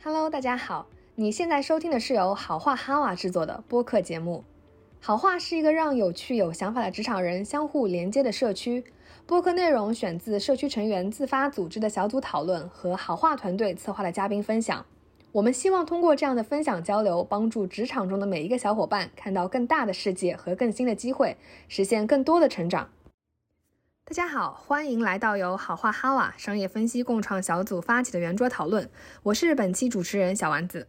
Hello，大家好，你现在收听的是由好话哈瓦制作的播客节目。好话是一个让有趣有想法的职场人相互连接的社区。播客内容选自社区成员自发组织的小组讨论和好话团队策划的嘉宾分享。我们希望通过这样的分享交流，帮助职场中的每一个小伙伴看到更大的世界和更新的机会，实现更多的成长。大家好，欢迎来到由好话哈瓦商业分析共创小组发起的圆桌讨论。我是本期主持人小丸子。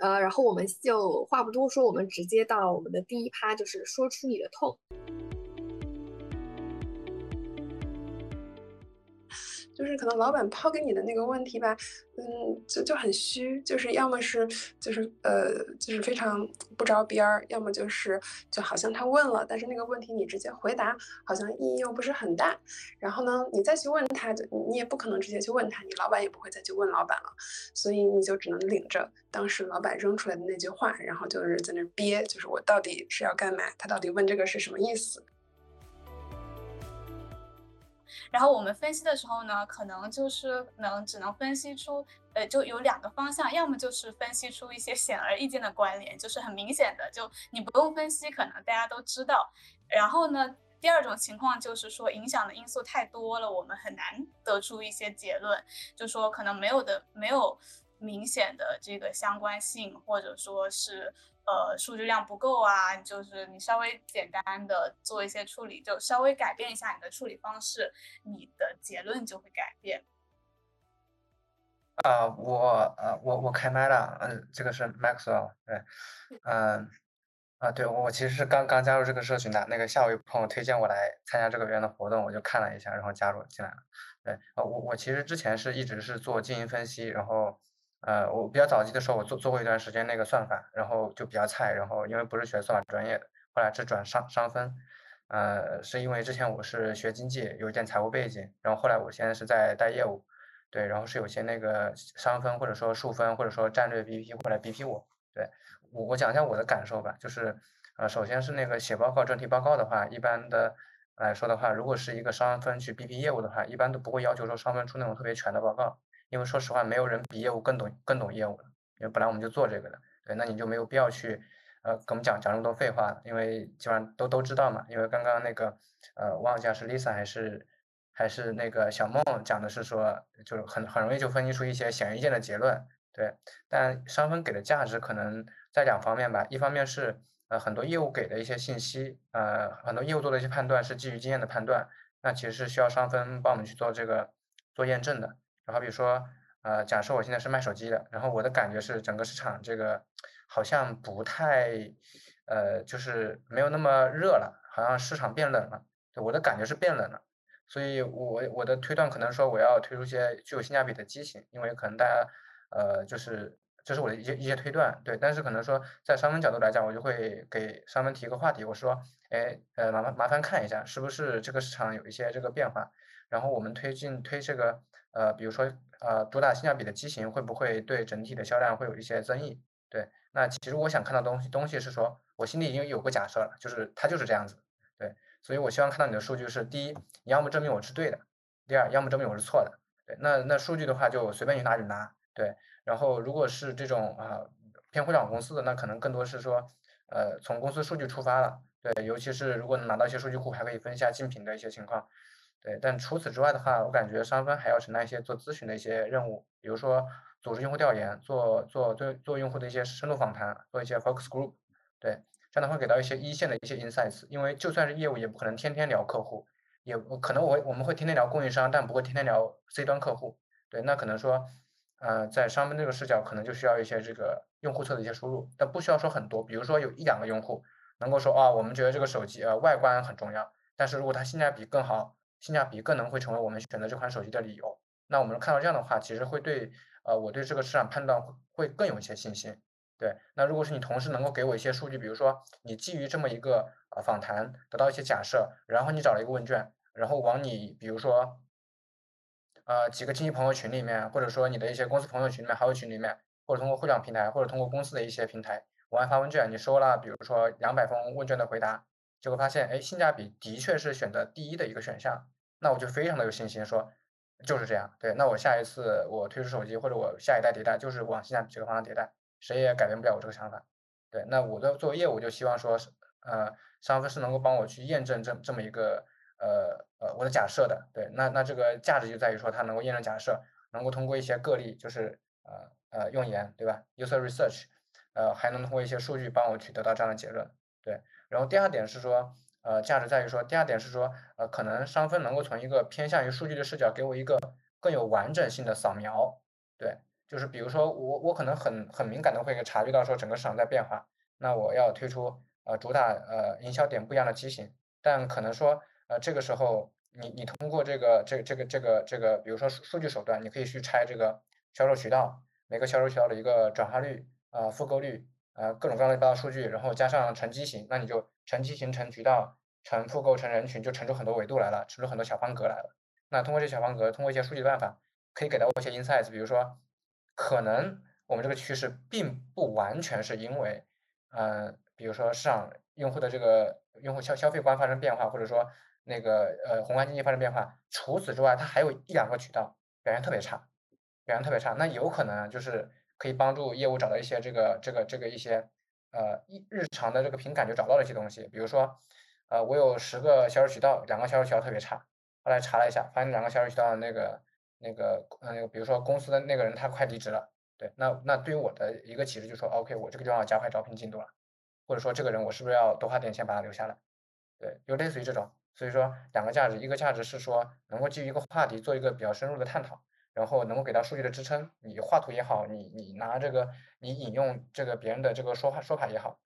呃，然后我们就话不多说，我们直接到我们的第一趴，就是说出你的痛。就是可能老板抛给你的那个问题吧，嗯，就就很虚，就是要么是就是呃就是非常不着边儿，要么就是就好像他问了，但是那个问题你直接回答好像意义又不是很大。然后呢，你再去问他，就你也不可能直接去问他，你老板也不会再去问老板了，所以你就只能领着当时老板扔出来的那句话，然后就是在那憋，就是我到底是要干嘛？他到底问这个是什么意思？然后我们分析的时候呢，可能就是能只能分析出，呃，就有两个方向，要么就是分析出一些显而易见的关联，就是很明显的，就你不用分析，可能大家都知道。然后呢，第二种情况就是说影响的因素太多了，我们很难得出一些结论，就说可能没有的没有明显的这个相关性，或者说是。呃，数据量不够啊，就是你稍微简单的做一些处理，就稍微改变一下你的处理方式，你的结论就会改变。啊，我呃，我我开麦了，嗯，这个是 Maxwell，对，嗯，啊，对我其实是刚刚加入这个社群的，那个下午有朋友推荐我来参加这个园的活动，我就看了一下，然后加入进来了。对，啊，我我其实之前是一直是做经营分析，然后。呃，我比较早期的时候，我做做过一段时间那个算法，然后就比较菜，然后因为不是学算法专业的，后来是转商商分，呃，是因为之前我是学经济，有一点财务背景，然后后来我现在是在带业务，对，然后是有些那个商分或者说数分或者说战略 BP 过来 BP 我，对我我讲一下我的感受吧，就是呃，首先是那个写报告专题报告的话，一般的来说的话，如果是一个商分去 BP 业务的话，一般都不会要求说商分出那种特别全的报告。因为说实话，没有人比业务更懂更懂业务的。因为本来我们就做这个的，对，那你就没有必要去，呃，跟我们讲讲那么多废话因为基本上都都知道嘛。因为刚刚那个，呃，忘记是 Lisa 还是还是那个小梦讲的是说，就是很很容易就分析出一些显而易见的结论，对。但商分给的价值可能在两方面吧，一方面是呃很多业务给的一些信息，呃很多业务做的一些判断是基于经验的判断，那其实是需要商分帮我们去做这个做验证的。然后比如说，呃，假设我现在是卖手机的，然后我的感觉是整个市场这个好像不太，呃，就是没有那么热了，好像市场变冷了。对，我的感觉是变冷了，所以我我的推断可能说我要推出一些具有性价比的机型，因为可能大家，呃，就是这是我的一些一些推断，对。但是可能说在商分角度来讲，我就会给商分提一个话题，我说，哎，呃，麻烦麻烦看一下，是不是这个市场有一些这个变化，然后我们推进推这个。呃，比如说，呃，主打性价比的机型会不会对整体的销量会有一些增益？对，那其实我想看到东西，东西是说我心里已经有个假设了，就是它就是这样子，对，所以我希望看到你的数据是：第一，你要么证明我是对的；第二，要么证明我是错的。对，那那数据的话就随便你拿就拿，对。然后如果是这种啊偏互联网公司的，那可能更多是说，呃，从公司数据出发了，对，尤其是如果能拿到一些数据库，还可以分析下竞品的一些情况。对，但除此之外的话，我感觉商分还要承担一些做咨询的一些任务，比如说组织用户调研，做做做做用户的一些深度访谈，做一些 focus group，对，这样的话给到一些一线的一些 insights。因为就算是业务，也不可能天天聊客户，也可能我我们会天天聊供应商，但不会天天聊 C 端客户。对，那可能说，呃，在商分这个视角，可能就需要一些这个用户侧的一些输入，但不需要说很多，比如说有一两个用户能够说啊，我们觉得这个手机呃外观很重要，但是如果它性价比更好。性价比更能会成为我们选择这款手机的理由。那我们看到这样的话，其实会对呃我对这个市场判断会更有一些信心。对，那如果是你同时能够给我一些数据，比如说你基于这么一个呃访谈得到一些假设，然后你找了一个问卷，然后往你比如说呃几个亲戚朋友群里面，或者说你的一些公司朋友群里面、好友群里面，或者通过互联网平台，或者通过公司的一些平台往外发问卷，你收了比如说两百封问卷的回答。结果发现，哎，性价比的确是选择第一的一个选项，那我就非常的有信心说，就是这样。对，那我下一次我推出手机或者我下一代迭代就是往性价比这个方向迭代，谁也改变不了我这个想法。对，那我的作为业务就希望说，呃，商分是能够帮我去验证这这么一个呃呃我的假设的。对，那那这个价值就在于说它能够验证假设，能够通过一些个例，就是呃呃用研，对吧？user research，呃还能通过一些数据帮我去得到这样的结论。对，然后第二点是说。呃，价值在于说，第二点是说，呃，可能商分能够从一个偏向于数据的视角，给我一个更有完整性的扫描。对，就是比如说我我可能很很敏感的会察觉到说整个市场在变化，那我要推出呃主打呃营销点不一样的机型，但可能说呃这个时候你你通过这个这这个这个这个，比如说数数据手段，你可以去拆这个销售渠道，每个销售渠道的一个转化率啊复购率。呃，各种各样的大数据，然后加上乘机型，那你就乘机型、乘渠道、乘复购、乘人群，就乘出很多维度来了，乘出很多小方格来了。那通过这小方格，通过一些数据办法，可以给到我一些 insights，比如说，可能我们这个趋势并不完全是因为，嗯，比如说市场用户的这个用户消消费观发生变化，或者说那个呃宏观经济发生变化，除此之外，它还有一两个渠道表现特别差，表现特别差，那有可能就是。可以帮助业务找到一些这个这个这个一些呃日日常的这个凭感觉找到的一些东西，比如说呃我有十个销售渠道，两个销售渠道特别差，后来查了一下，发现两个销售渠道那个那个呃比如说公司的那个人他快离职了，对，那那对于我的一个启示就是说，OK，我这个地方要加快招聘进度了，或者说这个人我是不是要多花点钱把他留下来，对，就类似于这种，所以说两个价值，一个价值是说能够基于一个话题做一个比较深入的探讨。然后能够给到数据的支撑，你画图也好，你你拿这个你引用这个别人的这个说话说法也好，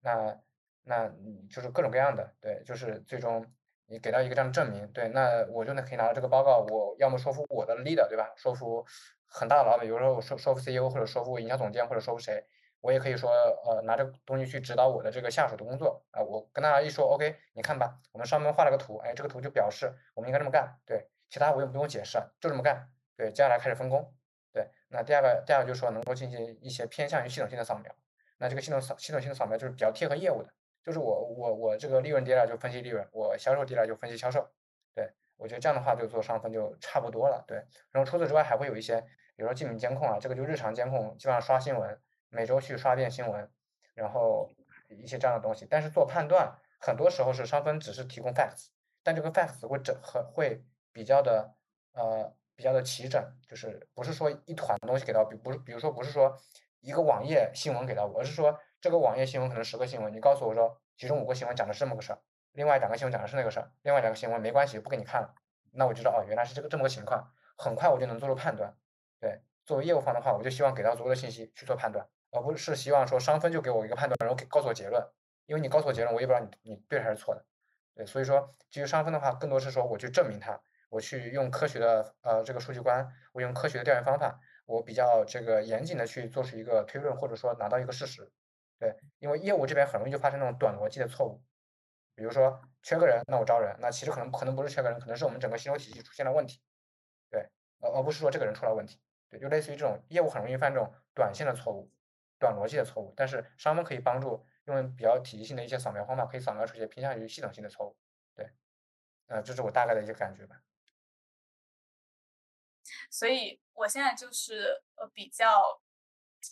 那那就是各种各样的，对，就是最终你给到一个这样的证明，对，那我就能可以拿到这个报告，我要么说服我的 leader，对吧？说服很大的老板，比如说我说说服 CEO 或者说服营销总监或者说服谁，我也可以说呃拿这个东西去指导我的这个下属的工作啊，我跟大家一说，OK，你看吧，我们上面画了个图，哎，这个图就表示我们应该这么干，对，其他我也不用解释，就这么干。对，接下来开始分工。对，那第二个，第二个就是说能够进行一些偏向于系统性的扫描。那这个系统扫系统性的扫描就是比较贴合业务的，就是我我我这个利润低了就分析利润，我销售低了就分析销售。对，我觉得这样的话就做上分就差不多了。对，然后除此之外还会有一些，比如说竞品监控啊，这个就日常监控，基本上刷新闻，每周去刷遍新闻，然后一些这样的东西。但是做判断，很多时候是上分只是提供 facts，但这个 facts 会整合会比较的呃。比较的齐整，就是不是说一团东西给到，比不是，比如说不是说一个网页新闻给到我，而是说这个网页新闻可能十个新闻，你告诉我说其中五个新闻讲的是这么个事儿，另外两个新闻讲的是那个事儿，另外两个新闻没关系，不给你看了，那我就知道哦，原来是这个这么个情况，很快我就能做出判断。对，作为业务方的话，我就希望给到足够的信息去做判断，而不是希望说商分就给我一个判断，然后给告诉我结论，因为你告诉我结论，我也不知道你你对还是错的。对，所以说基于商分的话，更多是说我去证明它。我去用科学的呃这个数据观，我用科学的调研方法，我比较这个严谨的去做出一个推论，或者说拿到一个事实，对，因为业务这边很容易就发生那种短逻辑的错误，比如说缺个人，那我招人，那其实可能可能不是缺个人，可能是我们整个薪酬体系出现了问题，对，而而不是说这个人出了问题，对，就类似于这种业务很容易犯这种短线的错误，短逻辑的错误，但是商分可以帮助用比较体系性的一些扫描方法，可以扫描出一些偏向于系统性的错误，对，呃，这是我大概的一些感觉吧。所以我现在就是呃比较，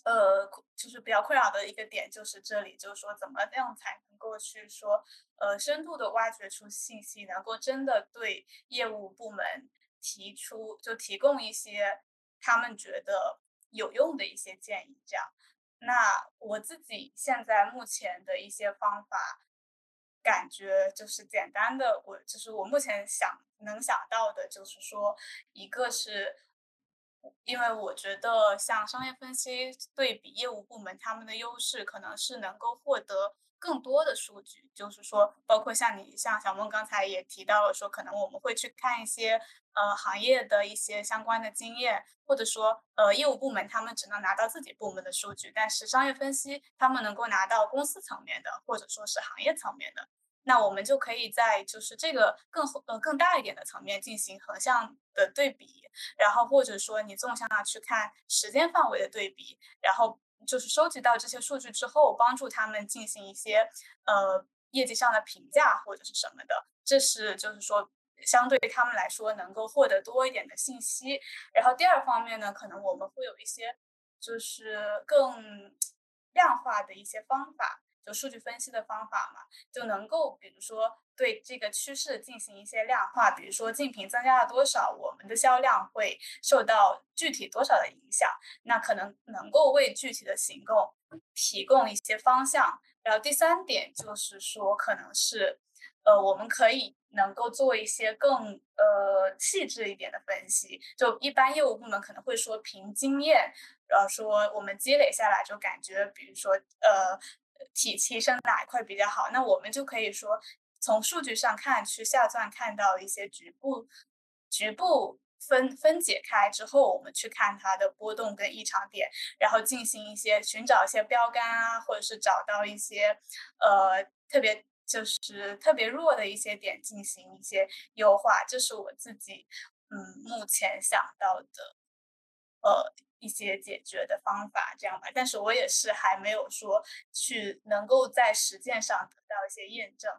呃就是比较困扰的一个点就是这里，就是说怎么样才能够去说呃深度的挖掘出信息，能够真的对业务部门提出就提供一些他们觉得有用的一些建议，这样。那我自己现在目前的一些方法。感觉就是简单的，我就是我目前想能想到的，就是说，一个是，因为我觉得像商业分析对比业务部门，他们的优势可能是能够获得更多的数据，就是说，包括像你像小梦刚才也提到了，说可能我们会去看一些呃行业的一些相关的经验，或者说呃业务部门他们只能拿到自己部门的数据，但是商业分析他们能够拿到公司层面的，或者说是行业层面的。那我们就可以在就是这个更呃更大一点的层面进行横向的对比，然后或者说你纵向的去看时间范围的对比，然后就是收集到这些数据之后，帮助他们进行一些呃业绩上的评价或者是什么的。这是就是说相对于他们来说能够获得多一点的信息。然后第二方面呢，可能我们会有一些就是更量化的一些方法。就数据分析的方法嘛，就能够比如说对这个趋势进行一些量化，比如说竞品增加了多少，我们的销量会受到具体多少的影响，那可能能够为具体的行动提供一些方向。然后第三点就是说，可能是呃，我们可以能够做一些更呃细致一点的分析。就一般业务部门可能会说凭经验，然后说我们积累下来就感觉，比如说呃。提提升哪一块比较好？那我们就可以说，从数据上看，去下钻看到一些局部、局部分分解开之后，我们去看它的波动跟异常点，然后进行一些寻找一些标杆啊，或者是找到一些呃特别就是特别弱的一些点进行一些优化。这是我自己嗯目前想到的呃。一些解决的方法，这样吧。但是我也是还没有说去能够在实践上得到一些验证。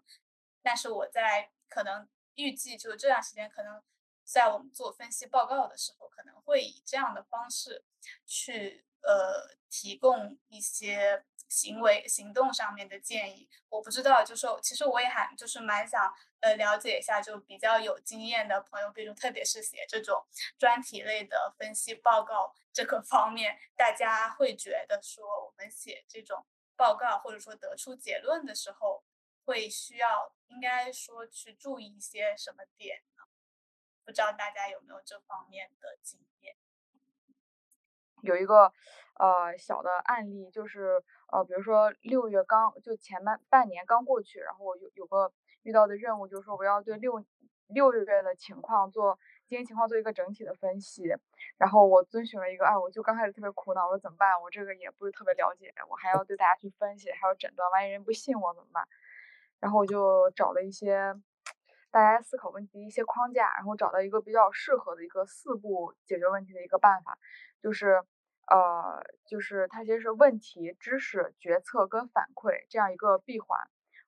但是我在可能预计，就这段时间，可能在我们做分析报告的时候，可能会以这样的方式去呃提供一些。行为行动上面的建议，我不知道，就说其实我也还就是蛮想呃了解一下，就比较有经验的朋友，比如特别是写这种专题类的分析报告这个方面，大家会觉得说我们写这种报告或者说得出结论的时候，会需要应该说去注意一些什么点呢？不知道大家有没有这方面的经验？有一个呃小的案例就是。呃，比如说六月刚就前半半年刚过去，然后我有有个遇到的任务，就是说我要对六六月的情况做经营情况做一个整体的分析，然后我遵循了一个，哎，我就刚开始特别苦恼，我说怎么办？我这个也不是特别了解，我还要对大家去分析，还要诊断，万一人不信我怎么办？然后我就找了一些大家思考问题的一些框架，然后找到一个比较适合的一个四步解决问题的一个办法，就是。呃，就是它其实是问题、知识、决策跟反馈这样一个闭环。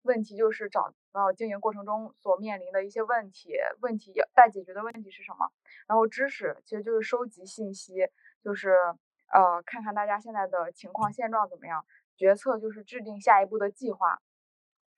问题就是找到经营过程中所面临的一些问题，问题要待解决的问题是什么？然后知识其实就是收集信息，就是呃看看大家现在的情况现状怎么样。决策就是制定下一步的计划，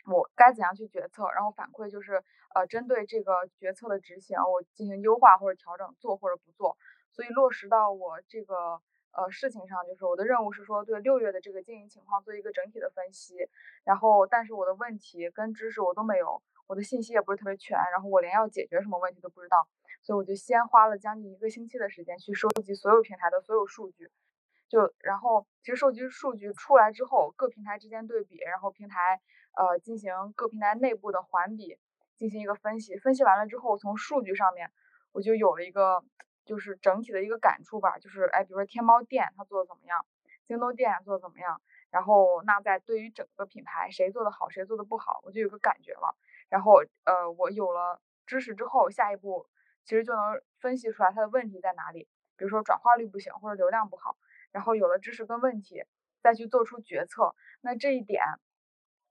我该怎样去决策？然后反馈就是呃针对这个决策的执行，我进行优化或者调整，做或者不做。所以落实到我这个。呃，事情上就是我的任务是说对六月的这个经营情况做一个整体的分析，然后但是我的问题跟知识我都没有，我的信息也不是特别全，然后我连要解决什么问题都不知道，所以我就先花了将近一个星期的时间去收集所有平台的所有数据，就然后其实收集数据出来之后，各平台之间对比，然后平台呃进行各平台内部的环比进行一个分析，分析完了之后从数据上面我就有了一个。就是整体的一个感触吧，就是哎，比如说天猫店它做的怎么样，京东店做的怎么样，然后那在对于整个品牌谁做的好，谁做的不好，我就有个感觉了。然后呃，我有了知识之后，下一步其实就能分析出来它的问题在哪里，比如说转化率不行或者流量不好。然后有了知识跟问题，再去做出决策，那这一点。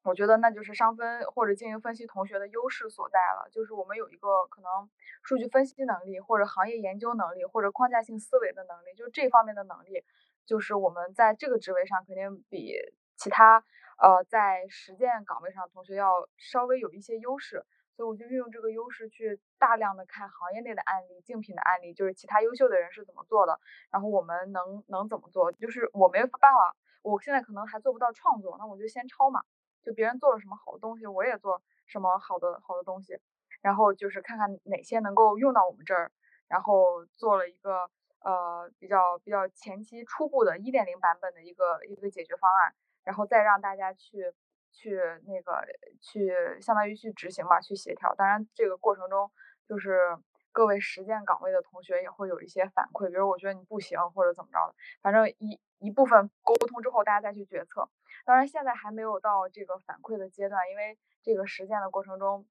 我觉得那就是商分或者经营分析同学的优势所在了，就是我们有一个可能数据分析能力，或者行业研究能力，或者框架性思维的能力，就这方面的能力，就是我们在这个职位上肯定比其他呃在实践岗位上同学要稍微有一些优势，所以我就运用这个优势去大量的看行业内的案例、竞品的案例，就是其他优秀的人是怎么做的，然后我们能能怎么做，就是我没办法，我现在可能还做不到创作，那我就先抄嘛。就别人做了什么好东西，我也做什么好的好的东西，然后就是看看哪些能够用到我们这儿，然后做了一个呃比较比较前期初步的一点零版本的一个一个解决方案，然后再让大家去去那个去相当于去执行嘛，去协调。当然这个过程中就是各位实践岗位的同学也会有一些反馈，比如我觉得你不行或者怎么着的，反正一一部分沟通之后，大家再去决策。当然，现在还没有到这个反馈的阶段，因为这个实践的过程中，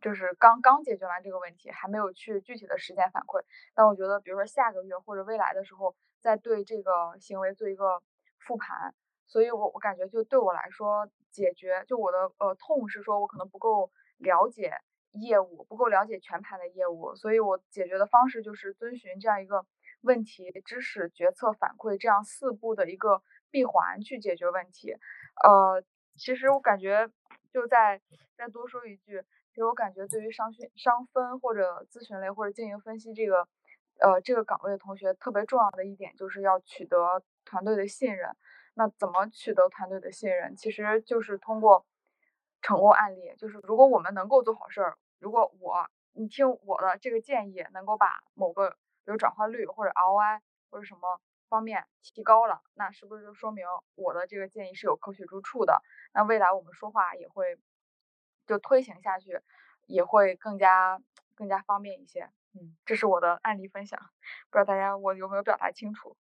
就是刚刚解决完这个问题，还没有去具体的实践反馈。但我觉得，比如说下个月或者未来的时候，再对这个行为做一个复盘。所以我我感觉，就对我来说，解决就我的呃痛是说我可能不够了解业务，不够了解全盘的业务，所以我解决的方式就是遵循这样一个问题、知识、决策、反馈这样四步的一个闭环去解决问题。呃，其实我感觉就再再多说一句，其实我感觉对于商讯、商分或者咨询类或者经营分析这个呃这个岗位的同学，特别重要的一点就是要取得团队的信任。那怎么取得团队的信任？其实就是通过成功案例，就是如果我们能够做好事儿，如果我你听我的这个建议，能够把某个比如转化率或者 ROI 或者什么方面提高了，那是不是就说明我的这个建议是有科学之处的？那未来我们说话也会就推行下去，也会更加更加方便一些。嗯，这是我的案例分享，不知道大家我有没有表达清楚？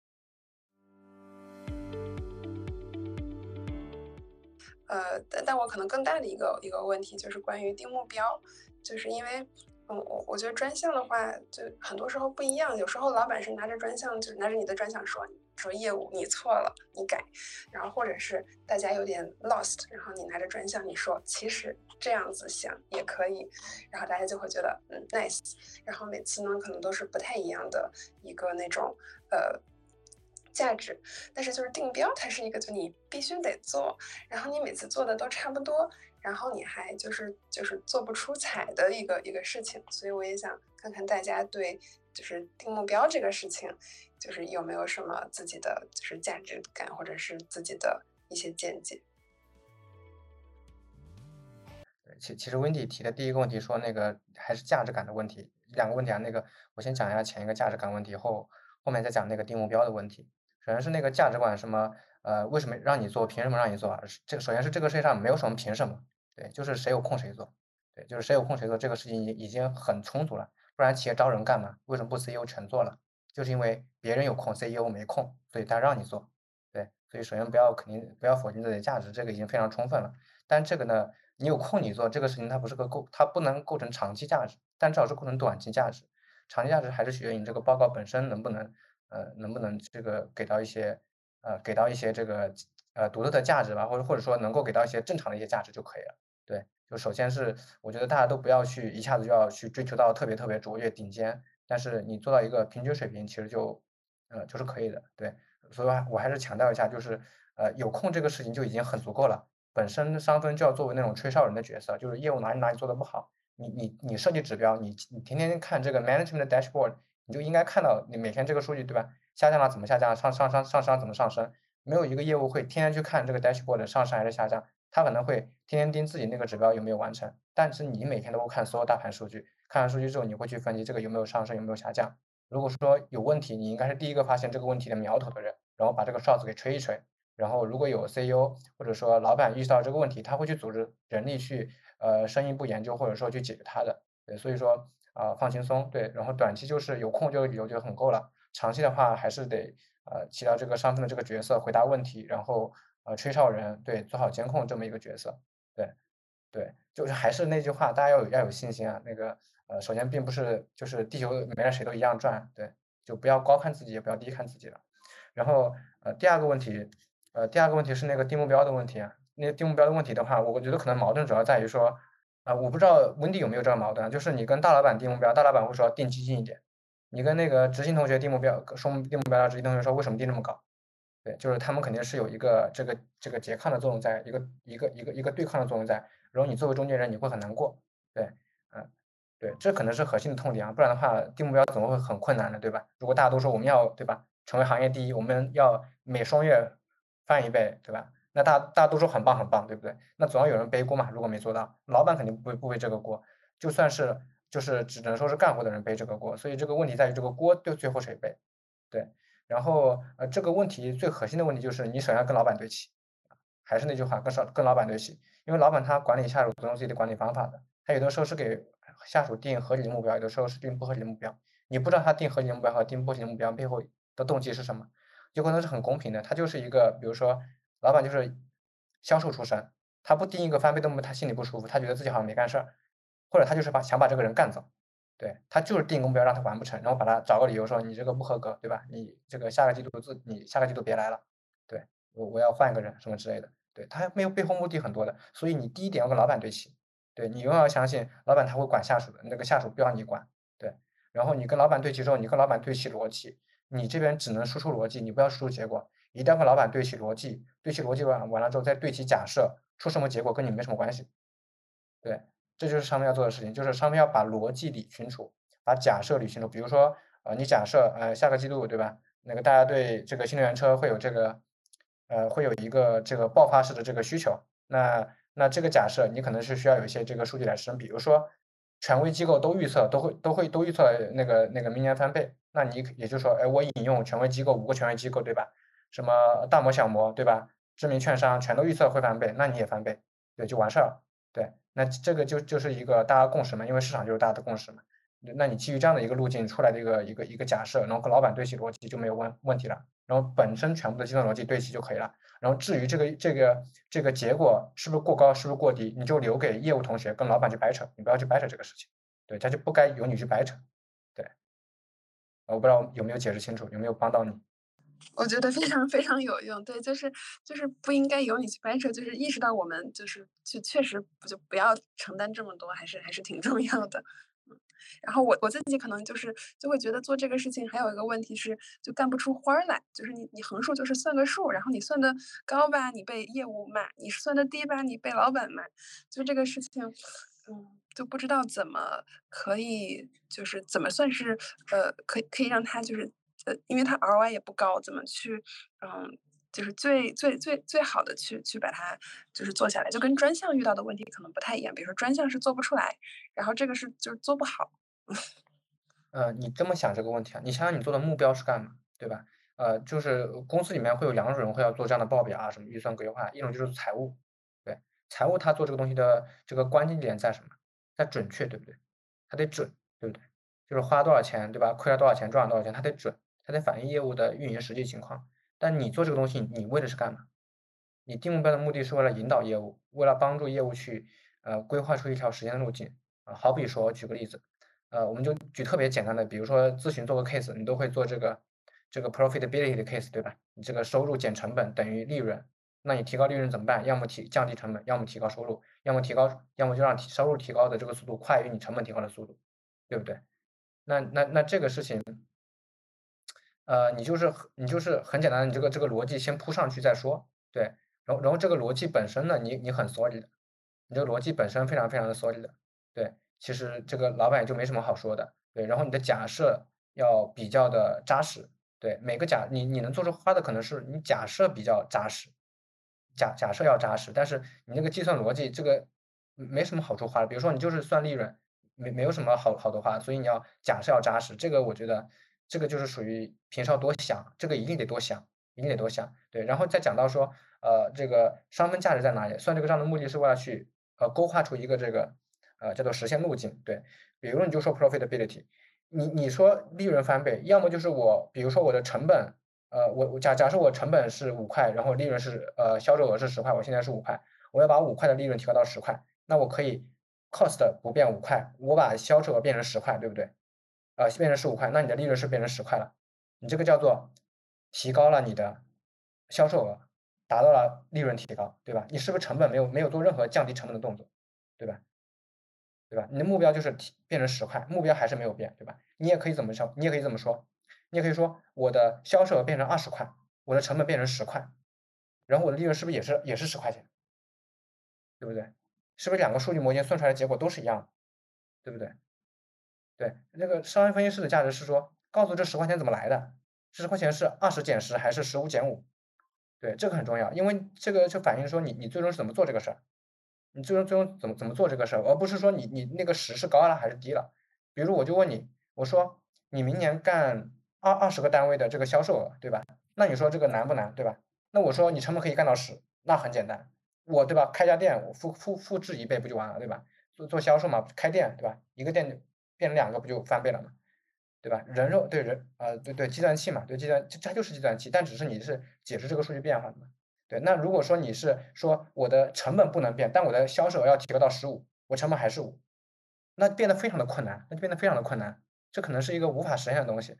呃，但但我可能更大的一个一个问题就是关于定目标，就是因为，嗯，我我觉得专项的话，就很多时候不一样，有时候老板是拿着专项，就是拿着你的专项说说业务你错了，你改，然后或者是大家有点 lost，然后你拿着专项你说其实这样子想也可以，然后大家就会觉得嗯 nice，然后每次呢可能都是不太一样的一个那种呃。价值，但是就是定标，它是一个就你必须得做，然后你每次做的都差不多，然后你还就是就是做不出彩的一个一个事情，所以我也想看看大家对就是定目标这个事情，就是有没有什么自己的就是价值感或者是自己的一些见解。其其实 Wendy 提的第一个问题说那个还是价值感的问题，两个问题啊，那个我先讲一下前一个价值感问题，后后面再讲那个定目标的问题。首先是那个价值观，什么呃，为什么让你做？凭什么让你做？这首先是这个世界上没有什么凭什么，对，就是谁有空谁做，对，就是谁有空谁做，这个事情已已经很充足了。不然企业招人干嘛？为什么不 CEO 全做了？就是因为别人有空，CEO 没空，所以他让你做，对。所以首先不要肯定不要否定自己的价值，这个已经非常充分了。但这个呢，你有空你做这个事情，它不是个构，它不能构成长期价值，但至少是构成短期价值。长期价值还是取决于你这个报告本身能不能。呃，能不能这个给到一些，呃，给到一些这个呃独特的价值吧，或者或者说能够给到一些正常的一些价值就可以了。对，就首先是我觉得大家都不要去一下子就要去追求到特别特别卓越顶尖，但是你做到一个平均水平，其实就呃就是可以的。对，所以我还是强调一下，就是呃有空这个事情就已经很足够了。本身商分就要作为那种吹哨人的角色，就是业务哪里哪里做的不好，你你你设计指标，你你天天看这个 management dashboard。你就应该看到你每天这个数据，对吧？下降了怎么下降？上上上上升怎么上升？没有一个业务会天天去看这个 dashboard 上升还是下降，他可能会天天盯自己那个指标有没有完成。但是你每天都会看所有大盘数据，看完数据之后，你会去分析这个有没有上升，有没有下降。如果说有问题，你应该是第一个发现这个问题的苗头的人，然后把这个哨子给吹一吹。然后如果有 CEO 或者说老板意识到这个问题，他会去组织人力去呃深一步研究，或者说去解决它的。对，所以说。啊，放轻松，对，然后短期就是有空就有就很够了，长期的话还是得呃起到这个上分的这个角色，回答问题，然后呃吹哨人，对，做好监控这么一个角色，对，对，就是还是那句话，大家要有要有信心啊，那个呃首先并不是就是地球没了谁都一样转，对，就不要高看自己，也不要低看自己了。然后呃第二个问题，呃第二个问题是那个定目标的问题啊，那个定目标的问题的话，我觉得可能矛盾主要在于说。啊，我不知道温迪有没有这个矛盾，就是你跟大老板定目标，大老板会说定激进一点；你跟那个执行同学定目标，说定目标，执行同学说为什么定这么高？对，就是他们肯定是有一个这个这个拮抗的作用在，一个一个一个一个对抗的作用在。然后你作为中间人，你会很难过。对，嗯，对，这可能是核心的痛点啊，不然的话定目标怎么会很困难呢？对吧？如果大家都说我们要对吧，成为行业第一，我们要每双月翻一倍，对吧？那大大家都说很棒很棒，对不对？那总要有人背锅嘛。如果没做到，老板肯定不会不背这个锅，就算是就是只能说是干活的人背这个锅。所以这个问题在于这个锅对最后谁背？对。然后呃这个问题最核心的问题就是你首先要跟老板对齐，还是那句话，跟上跟老板对齐，因为老板他管理下属总有自己的管理方法的，他有的时候是给下属定合理的目标，有的时候是定不合理的目标。你不知道他定合理的目标和定不合理的目标背后的动机是什么，有可能是很公平的，他就是一个比如说。老板就是销售出身，他不定一个翻倍的目标，他心里不舒服，他觉得自己好像没干事儿，或者他就是把想把这个人干走，对他就是定目标让他完不成，然后把他找个理由说你这个不合格，对吧？你这个下个季度自你下个季度别来了，对我我要换一个人什么之类的，对他没有背后目的很多的，所以你第一点要跟老板对齐，对你永远要相信老板他会管下属的，那个下属不要你管，对。然后你跟老板对齐之后，你跟老板对齐逻辑，你这边只能输出逻辑，你不要输出结果。一旦跟老板对齐逻辑，对齐逻辑完完了之后再对齐假设，出什么结果跟你没什么关系。对，这就是商品要做的事情，就是商品要把逻辑理清楚，把假设理清楚。比如说，呃，你假设呃下个季度对吧？那个大家对这个新能源车会有这个，呃，会有一个这个爆发式的这个需求。那那这个假设你可能是需要有一些这个数据来支撑，比如说。权威机构都预测都会都会都预测那个那个明年翻倍，那你也就说，哎，我引用权威机构五个权威机构，对吧？什么大摩、小摩，对吧？知名券商全都预测会翻倍，那你也翻倍，对，就完事儿了。对，那这个就就是一个大家共识嘛，因为市场就是大家的共识嘛。那你基于这样的一个路径出来的一个一个一个假设，然后跟老板对齐逻辑就没有问问题了，然后本身全部的计算逻辑对齐就可以了。然后至于这个这个这个结果是不是过高，是不是过低，你就留给业务同学跟老板去掰扯，你不要去掰扯这个事情，对，他就不该由你去掰扯，对。我不知道有没有解释清楚，有没有帮到你？我觉得非常非常有用，对，就是就是不应该由你去掰扯，就是意识到我们就是就确实不就不要承担这么多，还是还是挺 重要的。然后我我自己可能就是就会觉得做这个事情还有一个问题是就干不出花来，就是你你横竖就是算个数，然后你算的高吧，你被业务骂；你算的低吧，你被老板骂。就这个事情，嗯，就不知道怎么可以就是怎么算是呃可以可以让他就是呃，因为他 ROI 也不高，怎么去嗯。就是最最最最好的去去把它就是做下来，就跟专项遇到的问题可能不太一样。比如说专项是做不出来，然后这个是就是做不好。呃，你这么想这个问题啊？你想想你做的目标是干嘛，对吧？呃，就是公司里面会有两种人会要做这样的报表啊，什么预算规划，一种就是财务，对，财务他做这个东西的这个关键点在什么？在准确，对不对？他得准，对不对？就是花多少钱，对吧？亏了多少钱，赚了多少钱，他得准，它在反映业务的运营实际情况。但你做这个东西，你为的是干嘛？你定目标的目的是为了引导业务，为了帮助业务去呃规划出一条时间路径啊。好比说，举个例子，呃，我们就举特别简单的，比如说咨询做个 case，你都会做这个这个 profitability 的 case，对吧？你这个收入减成本等于利润，那你提高利润怎么办？要么提降低成本，要么提高收入，要么提高，要么就让提收入提高的这个速度快于你成本提高的速度，对不对？那那那这个事情。呃，你就是你就是很简单，你这个这个逻辑先铺上去再说，对，然后然后这个逻辑本身呢，你你很 solid，你这个逻辑本身非常非常的 solid，对，其实这个老板也就没什么好说的，对，然后你的假设要比较的扎实，对，每个假你你能做出花的可能是你假设比较扎实，假假设要扎实，但是你那个计算逻辑这个没什么好处花的，比如说你就是算利润，没没有什么好好的话，所以你要假设要扎实，这个我觉得。这个就是属于平时要多想，这个一定得多想，一定得多想。对，然后再讲到说，呃，这个商分价值在哪里？算这个账的目的是为了去呃勾画出一个这个呃叫做实现路径。对，比如你就说 profitability，你你说利润翻倍，要么就是我，比如说我的成本，呃，我假假设我成本是五块，然后利润是呃销售额是十块，我现在是五块，我要把五块的利润提高到十块，那我可以 cost 不变五块，我把销售额变成十块，对不对？呃，变成十五块，那你的利润是变成十块了，你这个叫做提高了你的销售额，达到了利润提高，对吧？你是不是成本没有没有做任何降低成本的动作，对吧？对吧？你的目标就是提变成十块，目标还是没有变，对吧？你也可以怎么说？你也可以怎么说，你也可以说我的销售额变成二十块，我的成本变成十块，然后我的利润是不是也是也是十块钱？对不对？是不是两个数据模型算出来的结果都是一样的？对不对？对，那个商业分析师的价值是说，告诉这十块钱怎么来的，十块钱是二十减十还是十五减五？对，这个很重要，因为这个就反映说你你最终是怎么做这个事儿，你最终最终怎么怎么做这个事儿，而不是说你你那个十是高了还是低了。比如我就问你，我说你明年干二二十个单位的这个销售额，对吧？那你说这个难不难，对吧？那我说你成本可以干到十，那很简单，我对吧？开家店我复复复制一倍不就完了，对吧？做做销售嘛，开店对吧？一个店。变成两个不就翻倍了嘛，对吧？人肉对人啊，对对，计算器嘛，对计算，它就是计算器，但只是你是解释这个数据变化的嘛。对，那如果说你是说我的成本不能变，但我的销售额要提高到十五，我成本还是五，那变得非常的困难，那就变得非常的困难，这可能是一个无法实现的东西，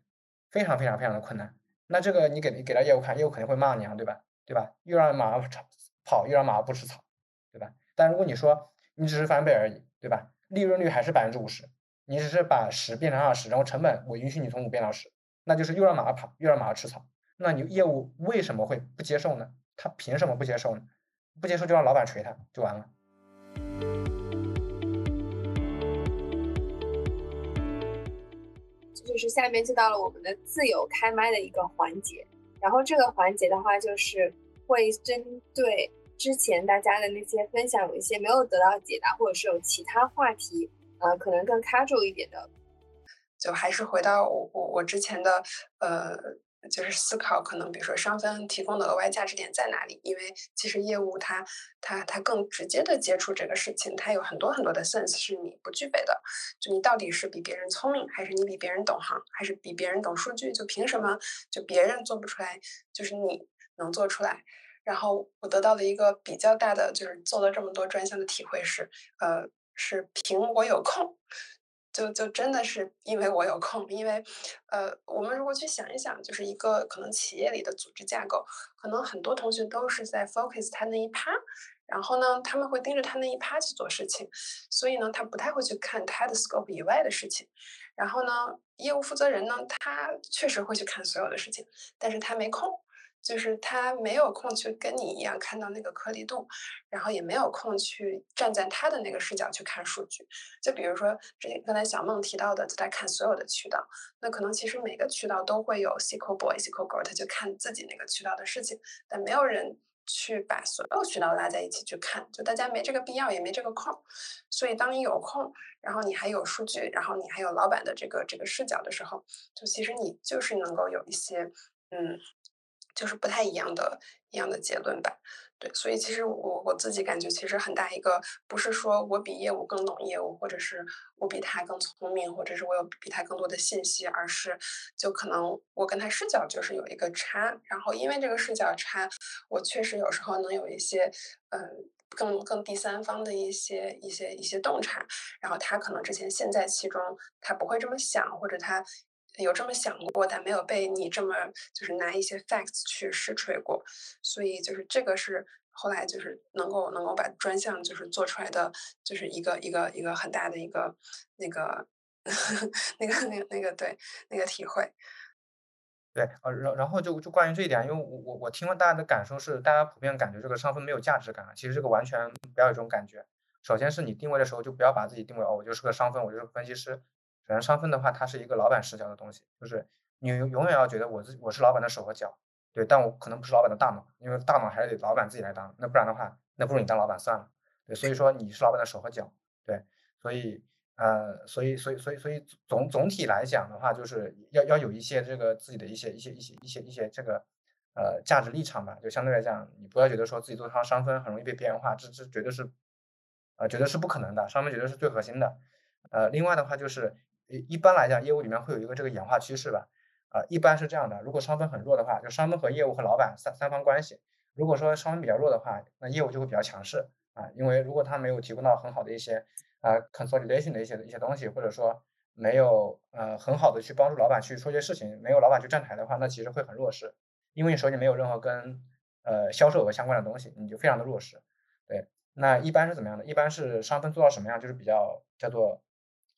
非常非常非常的困难。那这个你给给到业务看，业务肯定会骂你啊，对吧？对吧？又让马跑，又让马不吃草，对吧？但如果你说你只是翻倍而已，对吧？利润率还是百分之五十，你只是把十变成二十，然后成本我允许你从五变到十，那就是又让马儿跑，又让马儿吃草。那你业务为什么会不接受呢？他凭什么不接受呢？不接受就让老板锤他就完了。这就是下面就到了我们的自由开麦的一个环节，然后这个环节的话就是会针对之前大家的那些分享有一些没有得到解答，或者是有其他话题，呃，可能更 casual 一点的，就还是回到我我我之前的呃。就是思考，可能比如说商分提供的额外价值点在哪里？因为其实业务它它它更直接的接触这个事情，它有很多很多的 sense 是你不具备的。就你到底是比别人聪明，还是你比别人懂行，还是比别人懂数据？就凭什么就别人做不出来，就是你能做出来？然后我得到的一个比较大的就是做了这么多专项的体会是，呃，是凭我有空。就就真的是因为我有空，因为，呃，我们如果去想一想，就是一个可能企业里的组织架构，可能很多同学都是在 focus 他那一趴，然后呢，他们会盯着他那一趴去做事情，所以呢，他不太会去看他的 scope 以外的事情，然后呢，业务负责人呢，他确实会去看所有的事情，但是他没空。就是他没有空去跟你一样看到那个颗粒度，然后也没有空去站在他的那个视角去看数据。就比如说，这刚才小梦提到的，就在看所有的渠道，那可能其实每个渠道都会有 SQL boy、SQL girl，他就看自己那个渠道的事情，但没有人去把所有渠道拉在一起去看，就大家没这个必要，也没这个空。所以，当你有空，然后你还有数据，然后你还有老板的这个这个视角的时候，就其实你就是能够有一些，嗯。就是不太一样的一样的结论吧，对，所以其实我我自己感觉其实很大一个不是说我比业务更懂业务，或者是我比他更聪明，或者是我有比他更多的信息，而是就可能我跟他视角就是有一个差，然后因为这个视角差，我确实有时候能有一些嗯更更第三方的一些一些一些洞察，然后他可能之前陷在其中，他不会这么想，或者他。有这么想过，但没有被你这么就是拿一些 facts 去实锤过，所以就是这个是后来就是能够能够把专项就是做出来的，就是一个一个一个很大的一个那个 那个那个那个对那个体会。对，呃，然然后就就关于这一点，因为我我我听了大家的感受是，大家普遍感觉这个上分没有价值感，其实这个完全不要有这种感觉。首先是你定位的时候就不要把自己定位哦，我就是个商分，我就是个分析师。首先，商分的话，它是一个老板视角的东西，就是你永永远要觉得我自我是老板的手和脚，对，但我可能不是老板的大脑，因为大脑还是得老板自己来当，那不然的话，那不如你当老板算了，对，所以说你是老板的手和脚，对，所以呃，所以所以所以所以总总体来讲的话，就是要要有一些这个自己的一些一些一些一些一些这个呃价值立场吧，就相对来讲，你不要觉得说自己做商商分很容易被边缘化，这这绝对是呃绝对是不可能的，商分绝对是最核心的，呃，另外的话就是。一般来讲，业务里面会有一个这个演化趋势吧，啊，一般是这样的。如果商分很弱的话，就商分和业务和老板三三方关系。如果说商分比较弱的话，那业务就会比较强势啊，因为如果他没有提供到很好的一些啊 consolidation 的一些一些东西，或者说没有呃很好的去帮助老板去说些事情，没有老板去站台的话，那其实会很弱势，因为你手里没有任何跟呃销售额相关的东西，你就非常的弱势。对，那一般是怎么样的？一般是商分做到什么样，就是比较叫做。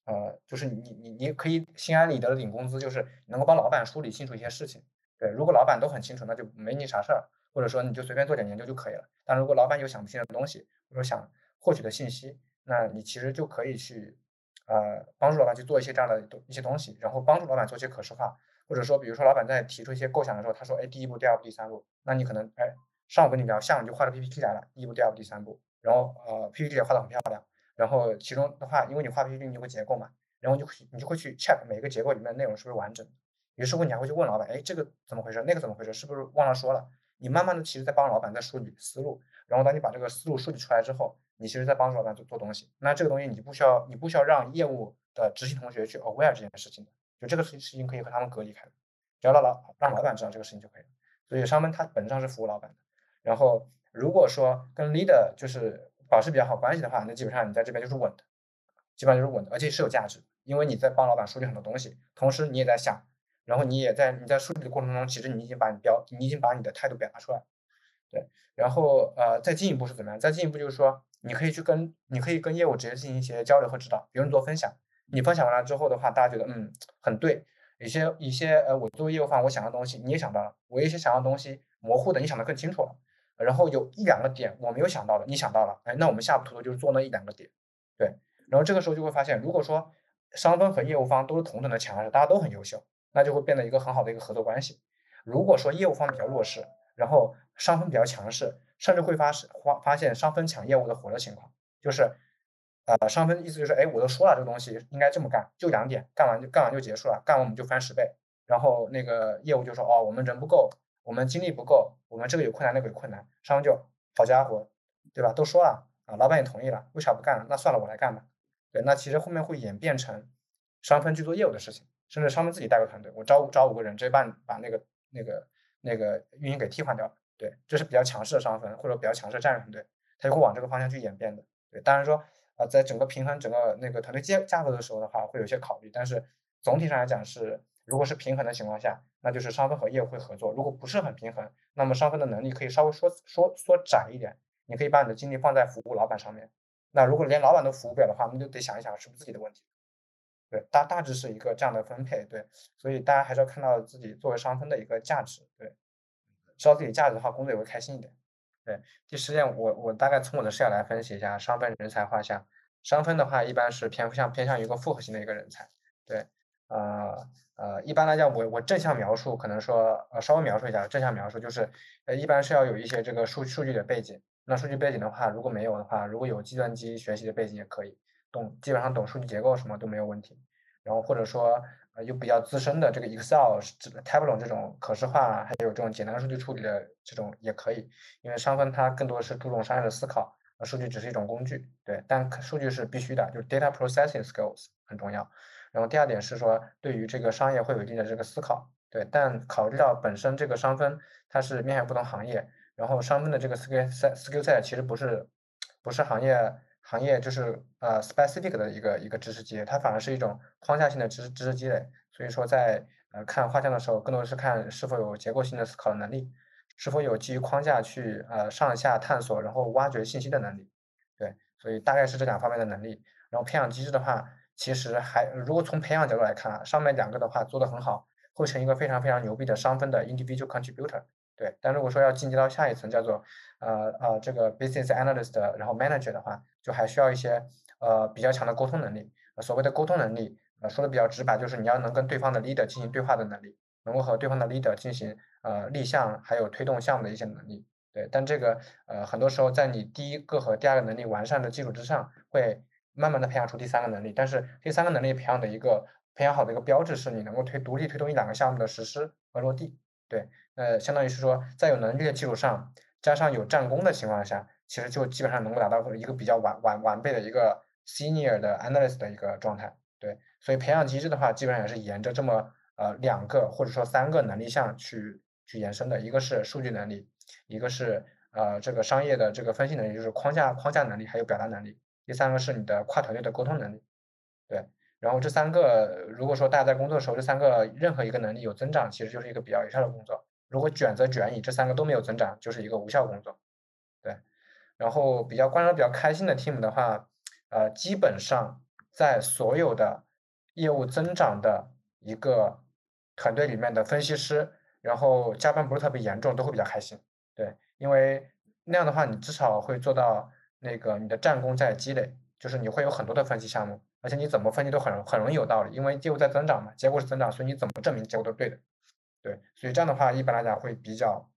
呃，就是你你你可以心安理得的领工资，就是能够帮老板梳理清楚一些事情。对，如果老板都很清楚，那就没你啥事儿，或者说你就随便做点研究就可以了。但如果老板有想不清的东西，或者想获取的信息，那你其实就可以去呃帮助老板去做一些这样的东一些东西，然后帮助老板做一些可视化，或者说比如说老板在提出一些构想的时候，他说哎第一步、第二步、第三步，那你可能哎上午跟你聊，下午就画个 PPT 来了，第一步、第二步、第三步，然后呃 PPT 也画的很漂亮，然后其中的话，因为你画 PPT 你会结构嘛。然后就你就会去 check 每个结构里面的内容是不是完整，于是乎你还会去问老板，哎，这个怎么回事？那个怎么回事？是不是忘了说了？你慢慢的其实在帮老板在梳理思路，然后当你把这个思路梳理出来之后，你其实在帮助老板做做东西。那这个东西你不需要，你不需要让业务的执行同学去 aware 这件事情的，就这个事事情可以和他们隔离开，只要让老让老板知道这个事情就可以了。所以商分它本质上是服务老板的。然后如果说跟 leader 就是保持比较好关系的话，那基本上你在这边就是稳的，基本上就是稳的，而且是有价值。因为你在帮老板梳理很多东西，同时你也在想，然后你也在你在梳理的过程中，其实你已经把你标，你已经把你的态度表达出来，对。然后呃，再进一步是怎么样？再进一步就是说，你可以去跟你可以跟业务直接进行一些交流和指导，比如你做分享，你分享完了之后的话，大家觉得嗯很对，有些一些呃我作为业务方我想的东西你也想到了，我一些想要的东西模糊的你想的更清楚了，然后有一两个点我没有想到的你想到了，哎，那我们下步图就是做那一两个点，对，然后这个时候就会发现，如果说商分和业务方都是同等的强势，大家都很优秀，那就会变得一个很好的一个合作关系。如果说业务方比较弱势，然后商分比较强势。甚至会发发发现商分抢业务的火的情况，就是，呃，商分意思就是，哎，我都说了这个东西应该这么干，就两点，干完就干完就结束了，干完我们就翻十倍。然后那个业务就说，哦，我们人不够，我们精力不够，我们这个有困难，那个有困难。商就，好家伙，对吧？都说了啊，老板也同意了，为啥不干了？那算了，我来干吧。对，那其实后面会演变成商分去做业务的事情，甚至商分自己带个团队，我招招五个人，直接把把那个那个那个运营给替换掉了。对，这是比较强势的商分，或者比较强势的战略团队，他就会往这个方向去演变的。对，当然说，呃，在整个平衡整个那个团队架架构的时候的话，会有些考虑，但是总体上来讲是，如果是平衡的情况下，那就是商分和业务会合作；如果不是很平衡，那么商分的能力可以稍微缩缩缩窄一点，你可以把你的精力放在服务老板上面。那如果连老板都服务不了的话，那就得想一想是不是自己的问题。对，大大致是一个这样的分配。对，所以大家还是要看到自己作为商分的一个价值。对。知道自己价值的话，工作也会开心一点。对，第十点，我我大概从我的视角来分析一下商分人才画像。商分的话，一般是偏向偏向于一个复合型的一个人才。对，呃呃，一般来讲，我我正向描述，可能说呃稍微描述一下，正向描述就是，呃，一般是要有一些这个数数据的背景。那数据背景的话，如果没有的话，如果有计算机学习的背景也可以，懂基本上懂数据结构什么都没有问题。然后或者说。呃，有比较资深的这个 Excel、Tableau 这种可视化，还有这种简单数据处理的这种也可以，因为商分它更多是注重商业的思考，数据只是一种工具，对，但数据是必须的，就是 data processing skills 很重要。然后第二点是说，对于这个商业会有一定的这个思考，对，但考虑到本身这个商分它是面向不同行业，然后商分的这个 skill set skill set 其实不是不是行业。行业就是呃 specific 的一个一个知识积累，它反而是一种框架性的知识知识积累。所以说在呃看画像的时候，更多是看是否有结构性的思考的能力，是否有基于框架去呃上下探索，然后挖掘信息的能力。对，所以大概是这两方面的能力。然后培养机制的话，其实还如果从培养角度来看啊，上面两个的话做得很好，会成一个非常非常牛逼的商分的 individual contributor。对，但如果说要进阶到下一层，叫做呃呃这个 business analyst，然后 manager 的话，就还需要一些呃比较强的沟通能力。所谓的沟通能力，呃说的比较直白，就是你要能跟对方的 leader 进行对话的能力，能够和对方的 leader 进行呃立项还有推动项目的一些能力。对，但这个呃很多时候在你第一个和第二个能力完善的基础之上，会慢慢的培养出第三个能力。但是第三个能力培养的一个培养好的一个标志是你能够推独立推动一两个项目的实施和落地。对。呃，相当于是说，在有能力的基础上，加上有战功的情况下，其实就基本上能够达到一个比较完完完备的一个 senior 的 analyst 的一个状态。对，所以培养机制的话，基本上也是沿着这么呃两个或者说三个能力项去去延伸的。一个是数据能力，一个是呃这个商业的这个分析能力，就是框架框架能力，还有表达能力。第三个是你的跨团队的沟通能力。对。然后这三个，如果说大家在工作的时候，这三个任何一个能力有增长，其实就是一个比较有效的工作。如果卷则卷，矣这三个都没有增长，就是一个无效工作。对，然后比较观察比较开心的 team 的话，呃，基本上在所有的业务增长的一个团队里面的分析师，然后加班不是特别严重，都会比较开心。对，因为那样的话，你至少会做到那个你的战功在积累，就是你会有很多的分析项目，而且你怎么分析都很很容易有道理，因为业务在增长嘛，结果是增长，所以你怎么证明结果都对的。对，所以这样的话，一般来讲会比较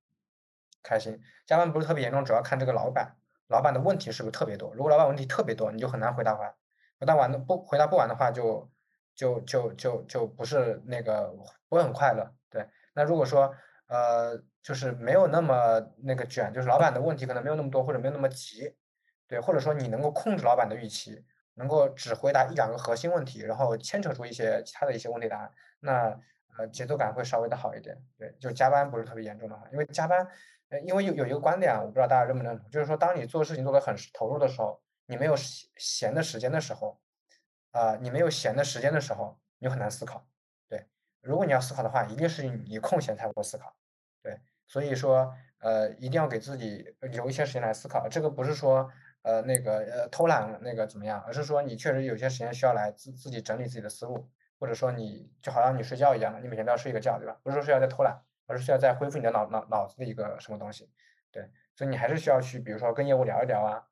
开心。加班不是特别严重，主要看这个老板，老板的问题是不是特别多。如果老板问题特别多，你就很难回答完。回答完的不回答不完的话，就就就就就不是那个不会很快乐。对，那如果说呃就是没有那么那个卷，就是老板的问题可能没有那么多，或者没有那么急，对，或者说你能够控制老板的预期，能够只回答一两个核心问题，然后牵扯出一些其他的一些问题答案，那。呃，节奏感会稍微的好一点，对，就加班不是特别严重的话，因为加班，呃，因为有有一个观点啊，我不知道大家认不认同，就是说，当你做事情做得很投入的时候，你没有闲的时间的时候，啊，你没有闲的时间的时候，你很难思考，对，如果你要思考的话，一定是你空闲才会思考，对，所以说，呃，一定要给自己留一些时间来思考，这个不是说。呃那个呃偷懒那个怎么样，而是说你确实有些时间需要来自自己整理自己的思路，或者说你就好像你睡觉一样，你每天都要睡一个觉，对吧？不是说睡觉在偷懒，而是需要在恢复你的脑脑脑子的一个什么东西，对，所以你还是需要去，比如说跟业务聊一聊啊，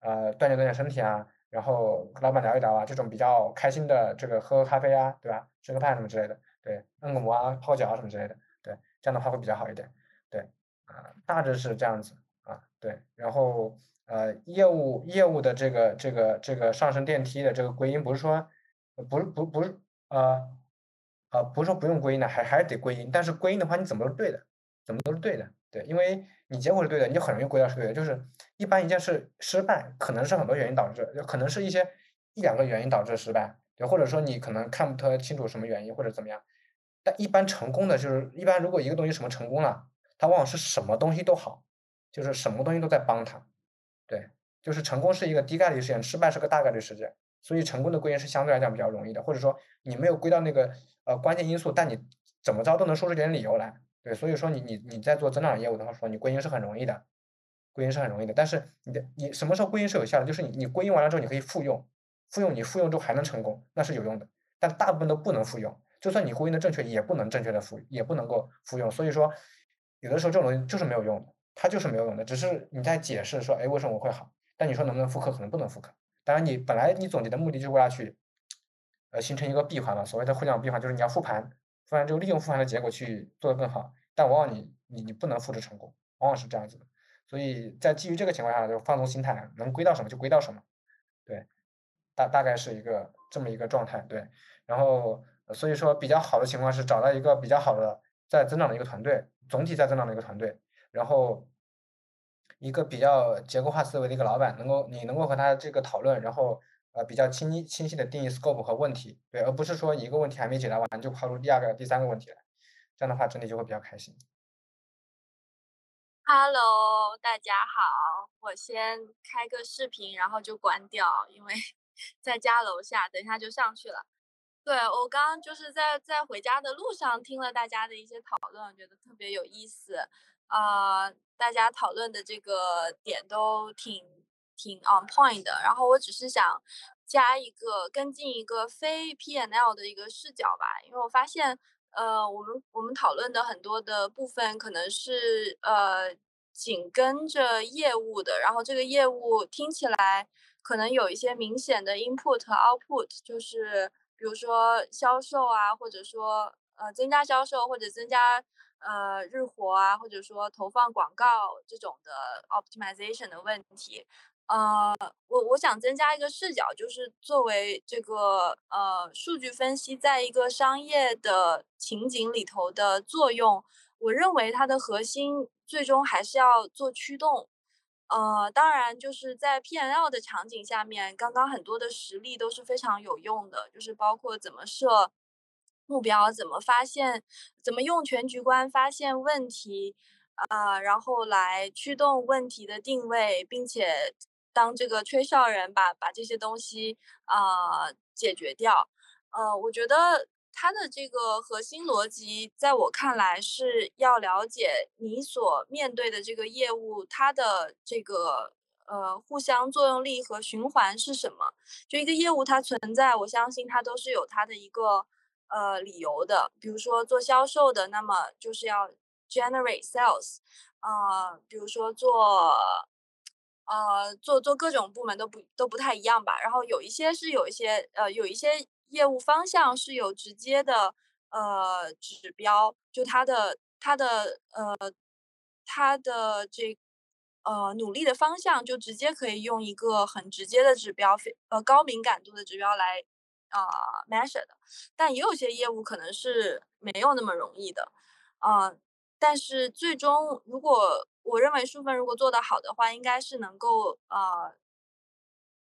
呃锻炼锻炼身体啊。然后和老板聊一聊啊，这种比较开心的这个喝喝咖啡啊，对吧？吃个饭什么之类的，对，按个摩啊，泡脚啊什么之类的，对，这样的话会比较好一点，对，啊，大致是这样子啊，对，然后呃，业务业务的这个这个这个上升电梯的这个归因不是说，不是不不是呃，啊不是说不用归因的，还还是得归因，但是归因的话你怎么都是对的，怎么都是对的，对，因为。你结果是对的，你就很容易归到是对的。就是一般一件事失败，可能是很多原因导致，就可能是一些一两个原因导致失败，对，或者说你可能看不特清楚什么原因或者怎么样。但一般成功的就是一般，如果一个东西什么成功了，它往往是什么东西都好，就是什么东西都在帮他。对，就是成功是一个低概率事件，失败是个大概率事件，所以成功的归因是相对来讲比较容易的，或者说你没有归到那个呃关键因素，但你怎么着都能说出点理由来。对，所以说你你你在做增长业务的话，说你归因是很容易的，归因是很容易的。但是你的你什么时候归因是有效的？就是你你归因完了之后，你可以复用，复用你复用之后还能成功，那是有用的。但大部分都不能复用，就算你归因的正确，也不能正确的复，也不能够复用。所以说，有的时候这种东西就是没有用的，它就是没有用的，只是你在解释说，哎，为什么我会好？但你说能不能复刻？可能不能复刻。当然，你本来你总结的目的就是为了去，呃，形成一个闭环嘛。所谓的互联网闭环，就是你要复盘。复盘之后，利用复盘的结果去做得更好，但往往你你你不能复制成功，往往是这样子的。所以在基于这个情况下，就放松心态，能归到什么就归到什么，对，大大概是一个这么一个状态，对。然后所以说比较好的情况是找到一个比较好的在增长的一个团队，总体在增长的一个团队，然后一个比较结构化思维的一个老板，能够你能够和他这个讨论，然后。呃，比较清清晰的定义 scope 和问题，对，而不是说一个问题还没解答完就抛出第二个、第三个问题来，这样的话整体就会比较开心。Hello，大家好，我先开个视频，然后就关掉，因为 在家楼下，等一下就上去了。对我刚刚就是在在回家的路上听了大家的一些讨论，觉得特别有意思，啊，大家讨论的这个点都挺。挺 on point 的，然后我只是想加一个跟进一个非 PNL 的一个视角吧，因为我发现，呃，我们我们讨论的很多的部分可能是呃紧跟着业务的，然后这个业务听起来可能有一些明显的 input output，就是比如说销售啊，或者说呃增加销售或者增加呃日活啊，或者说投放广告这种的 optimization 的问题。呃，我我想增加一个视角，就是作为这个呃数据分析在一个商业的情景里头的作用，我认为它的核心最终还是要做驱动。呃，当然就是在 P&L 的场景下面，刚刚很多的实例都是非常有用的，就是包括怎么设目标，怎么发现，怎么用全局观发现问题，啊，然后来驱动问题的定位，并且。当这个吹哨人把把这些东西啊解决掉，呃，我觉得它的这个核心逻辑，在我看来是要了解你所面对的这个业务，它的这个呃互相作用力和循环是什么。就一个业务它存在，我相信它都是有它的一个呃理由的。比如说做销售的，那么就是要 generate sales，啊，比如说做。呃，做做各种部门都不都不太一样吧。然后有一些是有一些呃有一些业务方向是有直接的呃指标，就它的它的呃它的这呃努力的方向就直接可以用一个很直接的指标，非呃高敏感度的指标来啊 measure 的。但也有些业务可能是没有那么容易的，啊，但是最终如果。我认为数分如果做得好的话，应该是能够呃，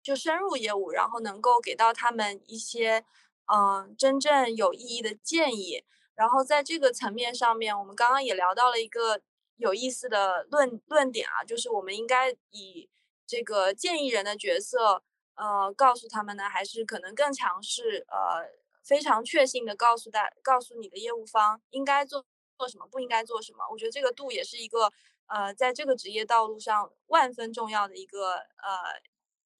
就深入业务，然后能够给到他们一些嗯真正有意义的建议。然后在这个层面上面，我们刚刚也聊到了一个有意思的论论点啊，就是我们应该以这个建议人的角色，呃，告诉他们呢，还是可能更强势，呃，非常确信的告诉大告诉你的业务方应该做做什么，不应该做什么。我觉得这个度也是一个。呃，在这个职业道路上万分重要的一个呃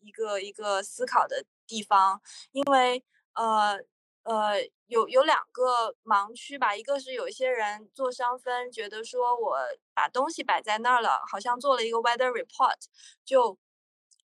一个一个思考的地方，因为呃呃有有两个盲区吧，一个是有一些人做商分，觉得说我把东西摆在那儿了，好像做了一个 weather report 就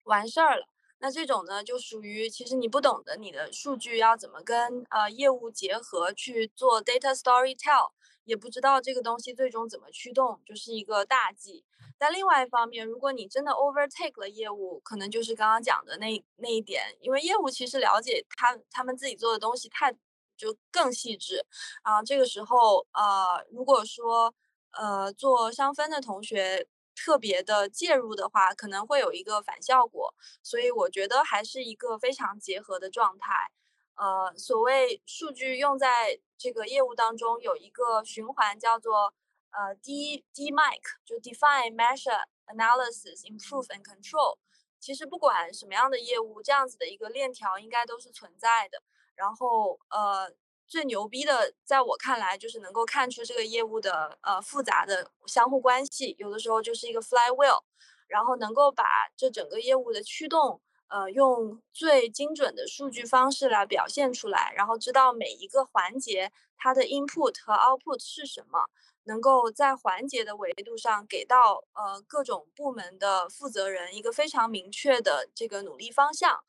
完事儿了。那这种呢，就属于其实你不懂得你的数据要怎么跟呃业务结合去做 data story tell，也不知道这个东西最终怎么驱动，就是一个大忌。但另外一方面，如果你真的 overtake 了业务，可能就是刚刚讲的那那一点，因为业务其实了解他他们自己做的东西太就更细致啊。这个时候呃，如果说呃做商分的同学。特别的介入的话，可能会有一个反效果，所以我觉得还是一个非常结合的状态。呃，所谓数据用在这个业务当中，有一个循环叫做呃 D D Mic，就 Define Measure Analysis Improve and Control。其实不管什么样的业务，这样子的一个链条应该都是存在的。然后呃。最牛逼的，在我看来，就是能够看出这个业务的呃复杂的相互关系，有的时候就是一个 flywheel，然后能够把这整个业务的驱动，呃，用最精准的数据方式来表现出来，然后知道每一个环节它的 input 和 output 是什么，能够在环节的维度上给到呃各种部门的负责人一个非常明确的这个努力方向。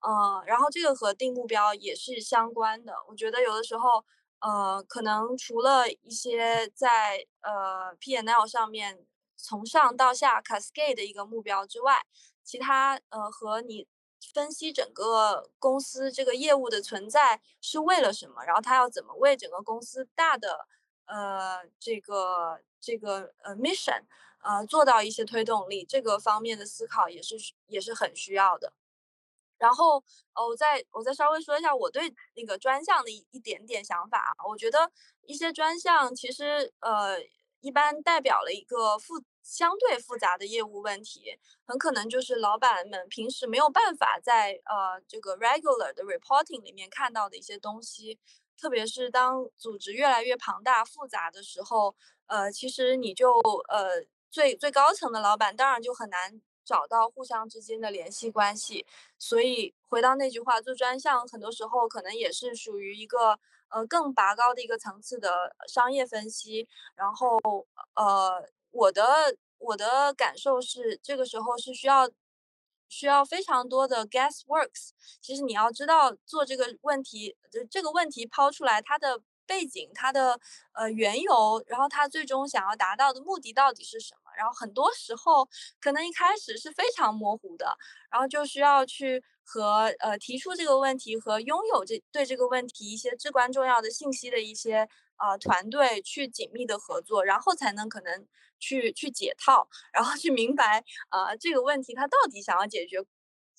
呃，然后这个和定目标也是相关的。我觉得有的时候，呃，可能除了一些在呃 P&L 上面从上到下 cascade 的一个目标之外，其他呃和你分析整个公司这个业务的存在是为了什么，然后它要怎么为整个公司大的呃这个这个呃 mission 呃做到一些推动力，这个方面的思考也是也是很需要的。然后，呃，我再我再稍微说一下我对那个专项的一一点点想法啊。我觉得一些专项其实，呃，一般代表了一个复相对复杂的业务问题，很可能就是老板们平时没有办法在呃这个 regular 的 reporting 里面看到的一些东西。特别是当组织越来越庞大复杂的时候，呃，其实你就呃最最高层的老板当然就很难。找到互相之间的联系关系，所以回到那句话，做专项很多时候可能也是属于一个呃更拔高的一个层次的商业分析。然后呃，我的我的感受是，这个时候是需要需要非常多的 guess works。其实你要知道做这个问题，就这个问题抛出来，它的。背景，它的呃缘由，然后它最终想要达到的目的到底是什么？然后很多时候可能一开始是非常模糊的，然后就需要去和呃提出这个问题和拥有这对这个问题一些至关重要的信息的一些呃团队去紧密的合作，然后才能可能去去解套，然后去明白呃这个问题它到底想要解决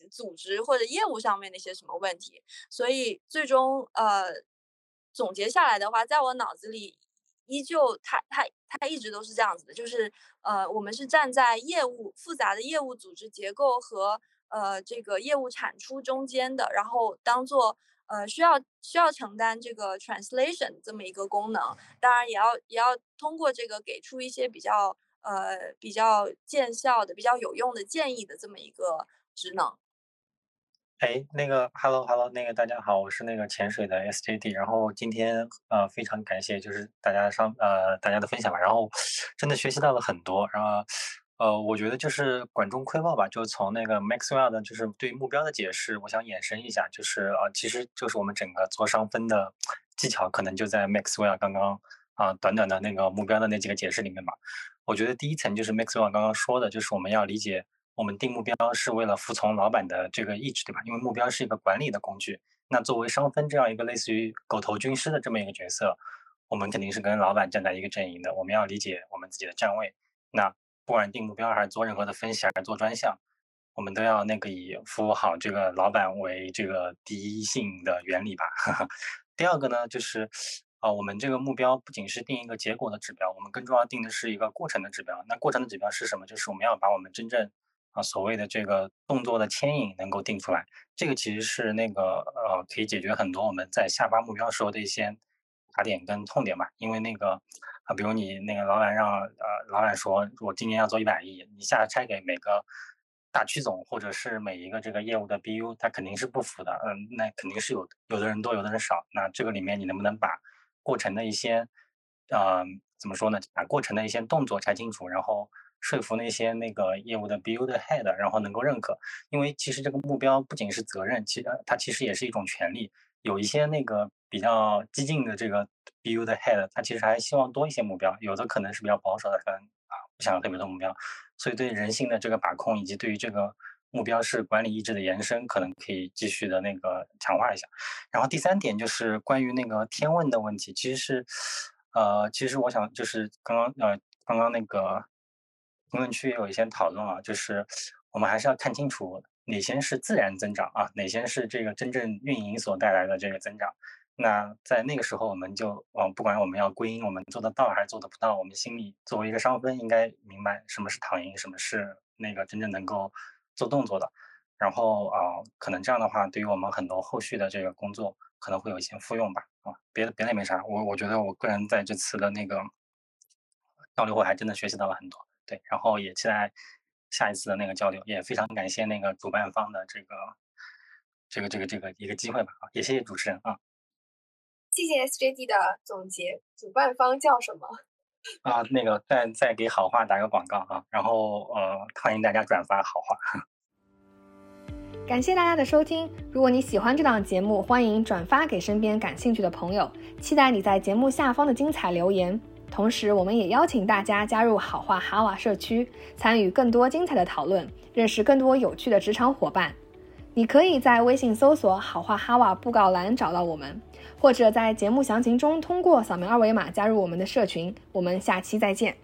组织或者业务上面的一些什么问题，所以最终呃。总结下来的话，在我脑子里，依旧它它它一直都是这样子的，就是呃，我们是站在业务复杂的业务组织结构和呃这个业务产出中间的，然后当做呃需要需要承担这个 translation 这么一个功能，当然也要也要通过这个给出一些比较呃比较见效的、比较有用的建议的这么一个职能。哎，那个，hello hello，那个大家好，我是那个潜水的 SJD，然后今天呃非常感谢就是大家上呃大家的分享吧，然后真的学习到了很多，然后呃我觉得就是管中窥豹吧，就从那个 Maxwell 的就是对目标的解释，我想延伸一下，就是呃其实就是我们整个做商分的技巧，可能就在 Maxwell 刚刚啊短短的那个目标的那几个解释里面吧。我觉得第一层就是 Maxwell 刚刚说的，就是我们要理解。我们定目标是为了服从老板的这个意志，对吧？因为目标是一个管理的工具。那作为商分这样一个类似于狗头军师的这么一个角色，我们肯定是跟老板站在一个阵营的。我们要理解我们自己的站位。那不管定目标还是做任何的分析，还是做专项，我们都要那个以服务好这个老板为这个第一性的原理吧。第二个呢，就是啊，我们这个目标不仅是定一个结果的指标，我们更重要定的是一个过程的指标。那过程的指标是什么？就是我们要把我们真正啊，所谓的这个动作的牵引能够定出来，这个其实是那个呃，可以解决很多我们在下发目标时候的一些卡点跟痛点吧。因为那个啊，比如你那个老板让呃，老板说我今年要做一百亿，你下拆给每个大区总或者是每一个这个业务的 BU，它肯定是不符的。嗯，那肯定是有有的人多，有的人少。那这个里面你能不能把过程的一些，呃，怎么说呢？把过程的一些动作拆清楚，然后说服那些那个业务的 BU 的 head，然后能够认可。因为其实这个目标不仅是责任，其实它其实也是一种权利。有一些那个比较激进的这个 BU 的 head，他其实还希望多一些目标。有的可能是比较保守的，可能啊不想要特别多目标。所以对人性的这个把控，以及对于这个目标是管理意志的延伸，可能可以继续的那个强化一下。然后第三点就是关于那个天问的问题，其实是，呃，其实我想就是刚刚呃刚刚那个评论区也有一些讨论啊，就是我们还是要看清楚哪些是自然增长啊，哪些是这个真正运营所带来的这个增长。那在那个时候，我们就，嗯，不管我们要归因我们做得到还是做得不到，我们心里作为一个商分，应该明白什么是躺赢，什么是那个真正能够做动作的。然后啊，可能这样的话，对于我们很多后续的这个工作，可能会有一些复用吧。啊，别的别的也没啥。我我觉得我个人在这次的那个交流会还真的学习到了很多。对，然后也期待下一次的那个交流，也非常感谢那个主办方的这个这个这个这个一个机会吧。啊，也谢谢主持人啊。谢谢 SJD 的总结，主办方叫什么？啊，那个再再给好话打个广告啊，然后呃，欢迎大家转发好话。感谢大家的收听，如果你喜欢这档节目，欢迎转发给身边感兴趣的朋友。期待你在节目下方的精彩留言。同时，我们也邀请大家加入好话哈瓦社区，参与更多精彩的讨论，认识更多有趣的职场伙伴。你可以在微信搜索“好话哈瓦”布告栏找到我们。或者在节目详情中通过扫描二维码加入我们的社群，我们下期再见。